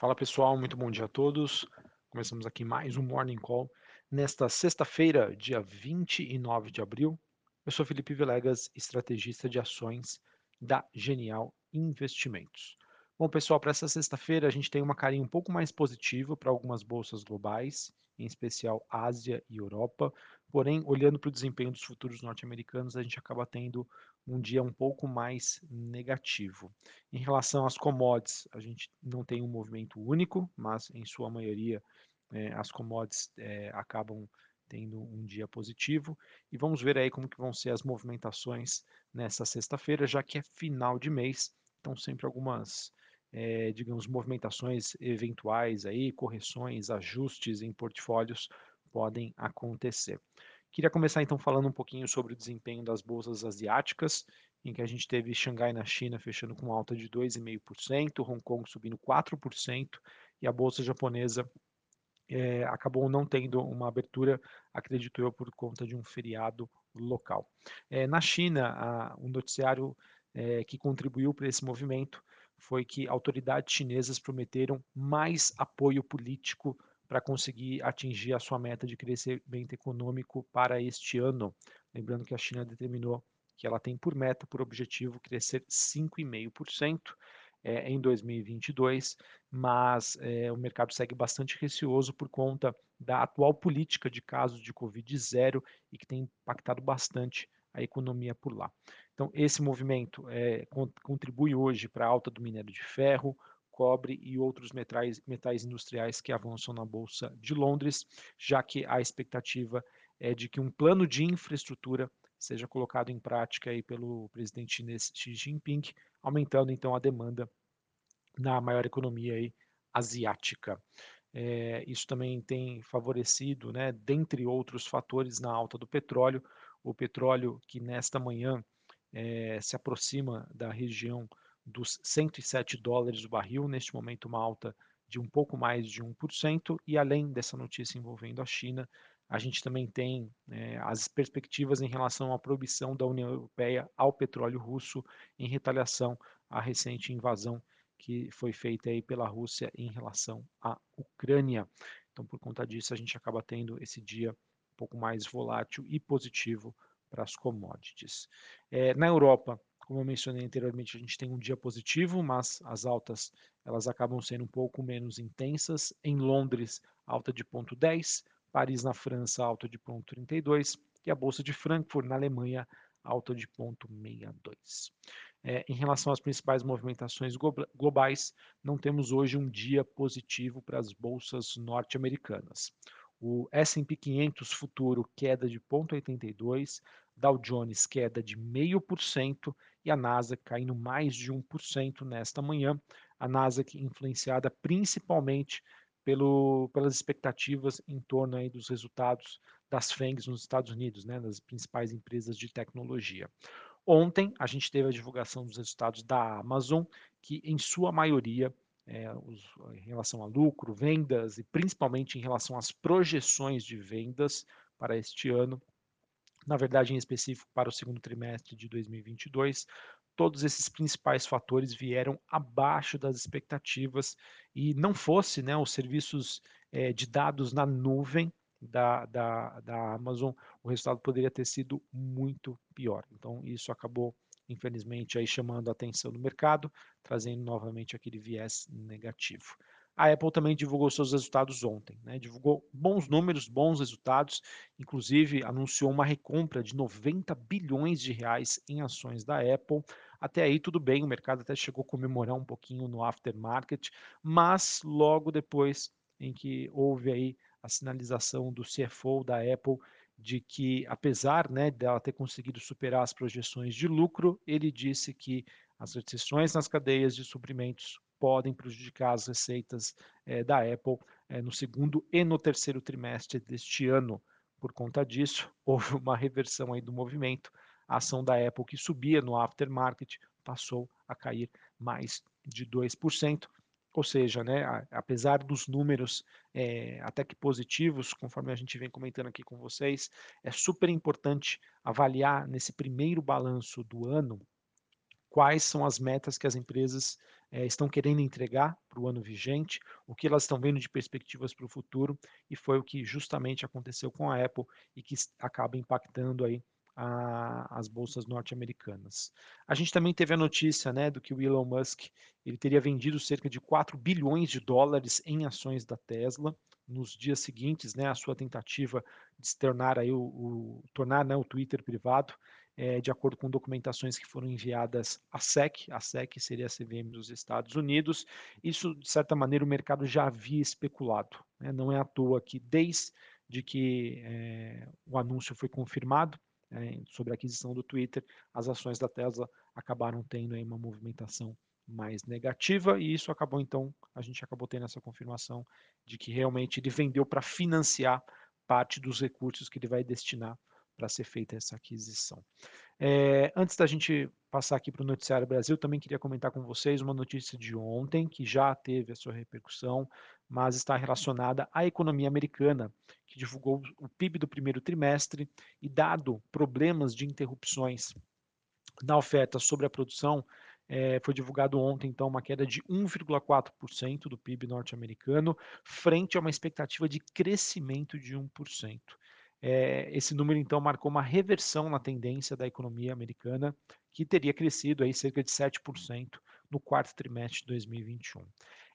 Fala pessoal, muito bom dia a todos. Começamos aqui mais um Morning Call nesta sexta-feira, dia 29 de abril. Eu sou Felipe Vilegas, estrategista de ações da Genial Investimentos. Bom, pessoal, para essa sexta-feira a gente tem uma carinha um pouco mais positiva para algumas bolsas globais, em especial Ásia e Europa. Porém, olhando para o desempenho dos futuros norte-americanos, a gente acaba tendo um dia um pouco mais negativo. Em relação às commodities, a gente não tem um movimento único, mas em sua maioria é, as commodities é, acabam tendo um dia positivo. E vamos ver aí como que vão ser as movimentações nessa sexta-feira, já que é final de mês, então sempre algumas é, digamos, movimentações eventuais aí, correções, ajustes em portfólios podem acontecer. Queria começar então falando um pouquinho sobre o desempenho das bolsas asiáticas, em que a gente teve Xangai na China fechando com alta de 2,5%, Hong Kong subindo 4% e a bolsa japonesa é, acabou não tendo uma abertura, acredito eu, por conta de um feriado local. É, na China, a, um noticiário é, que contribuiu para esse movimento foi que autoridades chinesas prometeram mais apoio político para conseguir atingir a sua meta de crescimento econômico para este ano. Lembrando que a China determinou que ela tem por meta, por objetivo, crescer 5,5% é, em 2022, mas é, o mercado segue bastante receoso por conta da atual política de casos de Covid zero e que tem impactado bastante a economia por lá. Então, esse movimento é, contribui hoje para a alta do minério de ferro, cobre e outros metais, metais industriais que avançam na Bolsa de Londres, já que a expectativa é de que um plano de infraestrutura seja colocado em prática aí pelo presidente chinês Xi Jinping, aumentando então a demanda na maior economia aí asiática. É, isso também tem favorecido, né, dentre outros fatores, na alta do petróleo, o petróleo que nesta manhã é, se aproxima da região dos 107 dólares o barril, neste momento uma alta de um pouco mais de 1%, e além dessa notícia envolvendo a China, a gente também tem é, as perspectivas em relação à proibição da União Europeia ao petróleo russo em retaliação à recente invasão que foi feita aí pela Rússia em relação à Ucrânia. Então, por conta disso, a gente acaba tendo esse dia pouco mais volátil e positivo para as commodities. É, na Europa, como eu mencionei anteriormente, a gente tem um dia positivo, mas as altas elas acabam sendo um pouco menos intensas. Em Londres, alta de 0,10, Paris na França, alta de 0,32 e a Bolsa de Frankfurt na Alemanha, alta de 0,62. É, em relação às principais movimentações globais, não temos hoje um dia positivo para as bolsas norte-americanas. O S&P 500 futuro queda de 0,82, Dow Jones queda de 0,5% e a Nasdaq caindo mais de 1% nesta manhã. A Nasdaq influenciada principalmente pelo, pelas expectativas em torno aí dos resultados das FANGs nos Estados Unidos, né, das principais empresas de tecnologia. Ontem a gente teve a divulgação dos resultados da Amazon, que em sua maioria é, os, em relação a lucro, vendas e principalmente em relação às projeções de vendas para este ano, na verdade, em específico para o segundo trimestre de 2022, todos esses principais fatores vieram abaixo das expectativas e não fosse né, os serviços é, de dados na nuvem da, da, da Amazon, o resultado poderia ter sido muito pior. Então, isso acabou infelizmente aí chamando a atenção do mercado, trazendo novamente aquele viés negativo. A Apple também divulgou seus resultados ontem, né? divulgou bons números, bons resultados, inclusive anunciou uma recompra de 90 bilhões de reais em ações da Apple. Até aí tudo bem, o mercado até chegou a comemorar um pouquinho no aftermarket, mas logo depois em que houve aí a sinalização do CFO da Apple de que, apesar né, dela ter conseguido superar as projeções de lucro, ele disse que as restrições nas cadeias de suprimentos podem prejudicar as receitas é, da Apple é, no segundo e no terceiro trimestre deste ano. Por conta disso, houve uma reversão aí do movimento. A ação da Apple, que subia no aftermarket, passou a cair mais de 2%. Ou seja, né, apesar dos números é, até que positivos, conforme a gente vem comentando aqui com vocês, é super importante avaliar nesse primeiro balanço do ano quais são as metas que as empresas é, estão querendo entregar para o ano vigente, o que elas estão vendo de perspectivas para o futuro, e foi o que justamente aconteceu com a Apple e que acaba impactando aí a, as bolsas norte-americanas. A gente também teve a notícia né, do que o Elon Musk ele teria vendido cerca de 4 bilhões de dólares em ações da Tesla nos dias seguintes, né, a sua tentativa de se tornar aí o, o tornar né, o Twitter privado, é, de acordo com documentações que foram enviadas à SEC, a SEC seria a CVM dos Estados Unidos. Isso, de certa maneira, o mercado já havia especulado. Né? Não é à toa que desde que é, o anúncio foi confirmado, é, sobre a aquisição do Twitter, as ações da Tesla acabaram tendo aí uma movimentação mais negativa e isso acabou então, a gente acabou tendo essa confirmação de que realmente ele vendeu para financiar parte dos recursos que ele vai destinar para ser feita essa aquisição. É, antes da gente passar aqui para o Noticiário Brasil, também queria comentar com vocês uma notícia de ontem, que já teve a sua repercussão, mas está relacionada à economia americana, que divulgou o PIB do primeiro trimestre e, dado problemas de interrupções na oferta sobre a produção, é, foi divulgado ontem, então, uma queda de 1,4% do PIB norte-americano, frente a uma expectativa de crescimento de 1%. É, esse número, então, marcou uma reversão na tendência da economia americana, que teria crescido aí cerca de 7% no quarto trimestre de 2021.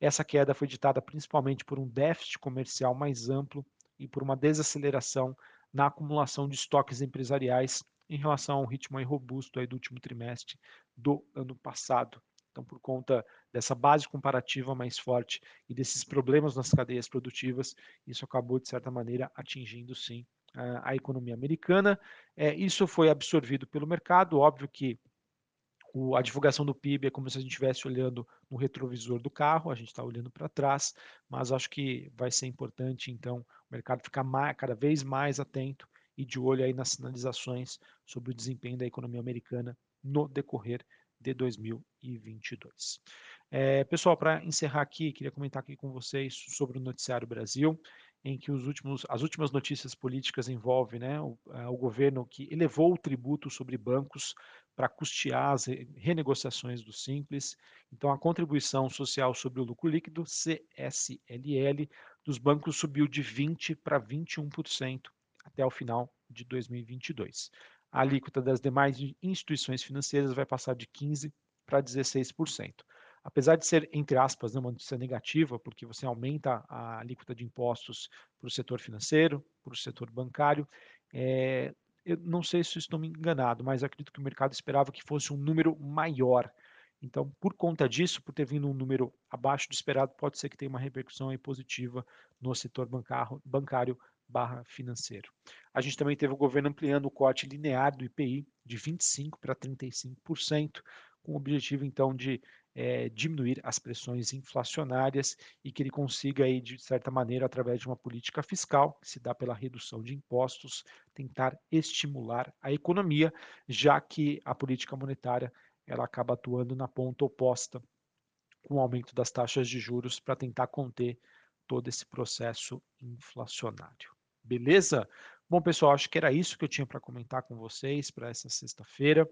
Essa queda foi ditada principalmente por um déficit comercial mais amplo e por uma desaceleração na acumulação de estoques empresariais em relação ao ritmo robusto aí do último trimestre do ano passado. Então, por conta dessa base comparativa mais forte e desses problemas nas cadeias produtivas, isso acabou, de certa maneira, atingindo, sim, a economia americana. É, isso foi absorvido pelo mercado, óbvio que o, a divulgação do PIB é como se a gente estivesse olhando no retrovisor do carro, a gente está olhando para trás, mas acho que vai ser importante, então, o mercado ficar mais, cada vez mais atento e de olho aí nas sinalizações sobre o desempenho da economia americana no decorrer de 2022. É, pessoal, para encerrar aqui, queria comentar aqui com vocês sobre o Noticiário Brasil em que os últimos, as últimas notícias políticas envolvem né, o, é, o governo que elevou o tributo sobre bancos para custear as renegociações do Simples. Então, a contribuição social sobre o lucro líquido, CSLL, dos bancos subiu de 20% para 21% até o final de 2022. A alíquota das demais instituições financeiras vai passar de 15% para 16% apesar de ser, entre aspas, né, uma notícia negativa, porque você aumenta a alíquota de impostos para o setor financeiro, para o setor bancário, é, eu não sei se estou me enganado, mas acredito que o mercado esperava que fosse um número maior. Então, por conta disso, por ter vindo um número abaixo do esperado, pode ser que tenha uma repercussão positiva no setor bancário, bancário barra financeiro. A gente também teve o governo ampliando o corte linear do IPI de 25% para 35%, com o objetivo, então, de é, diminuir as pressões inflacionárias e que ele consiga, aí, de certa maneira, através de uma política fiscal, que se dá pela redução de impostos, tentar estimular a economia, já que a política monetária ela acaba atuando na ponta oposta com o aumento das taxas de juros para tentar conter todo esse processo inflacionário. Beleza? Bom, pessoal, acho que era isso que eu tinha para comentar com vocês para essa sexta-feira.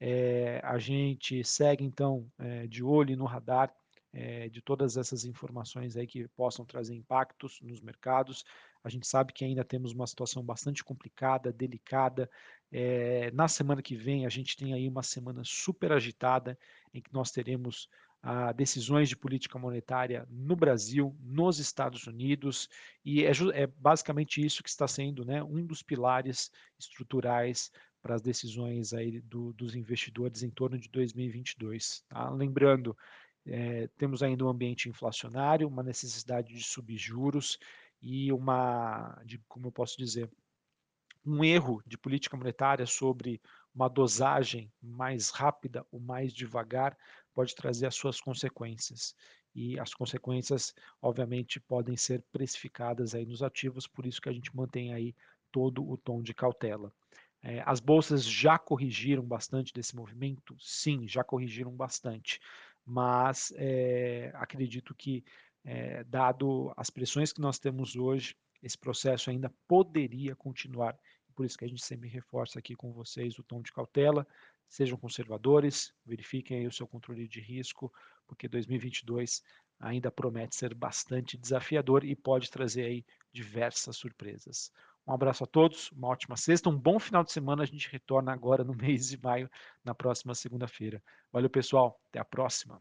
É, a gente segue, então, é, de olho no radar é, de todas essas informações aí que possam trazer impactos nos mercados. A gente sabe que ainda temos uma situação bastante complicada, delicada. na semana que vem, a gente tem aí uma semana super agitada, em que nós teremos ah, decisões de política monetária no Brasil, nos Estados Unidos, e é, é basicamente isso que está sendo né, um dos pilares estruturais para as decisões aí do, dos investidores em torno de 2022. Tá? Lembrando, é, temos ainda um ambiente inflacionário, uma necessidade de subir juros e uma, de, como eu posso dizer, um erro de política monetária sobre uma dosagem mais rápida ou mais devagar pode trazer as suas consequências. E as consequências, obviamente, podem ser precificadas aí nos ativos, por isso que a gente mantém aí todo o tom de cautela. É, as bolsas já corrigiram bastante desse movimento? Sim, já corrigiram bastante, mas é, acredito que, é, dado as pressões que nós temos hoje, esse processo ainda poderia continuar. Por isso que a gente sempre reforça aqui com vocês o tom de cautela, sejam conservadores, verifiquem aí o seu controle de risco, porque 2022 ainda promete ser bastante desafiador e pode trazer aí diversas surpresas. Um abraço a todos, uma ótima sexta, um bom final de semana. A gente retorna agora no mês de maio, na próxima segunda-feira. Valeu, pessoal. Até a próxima.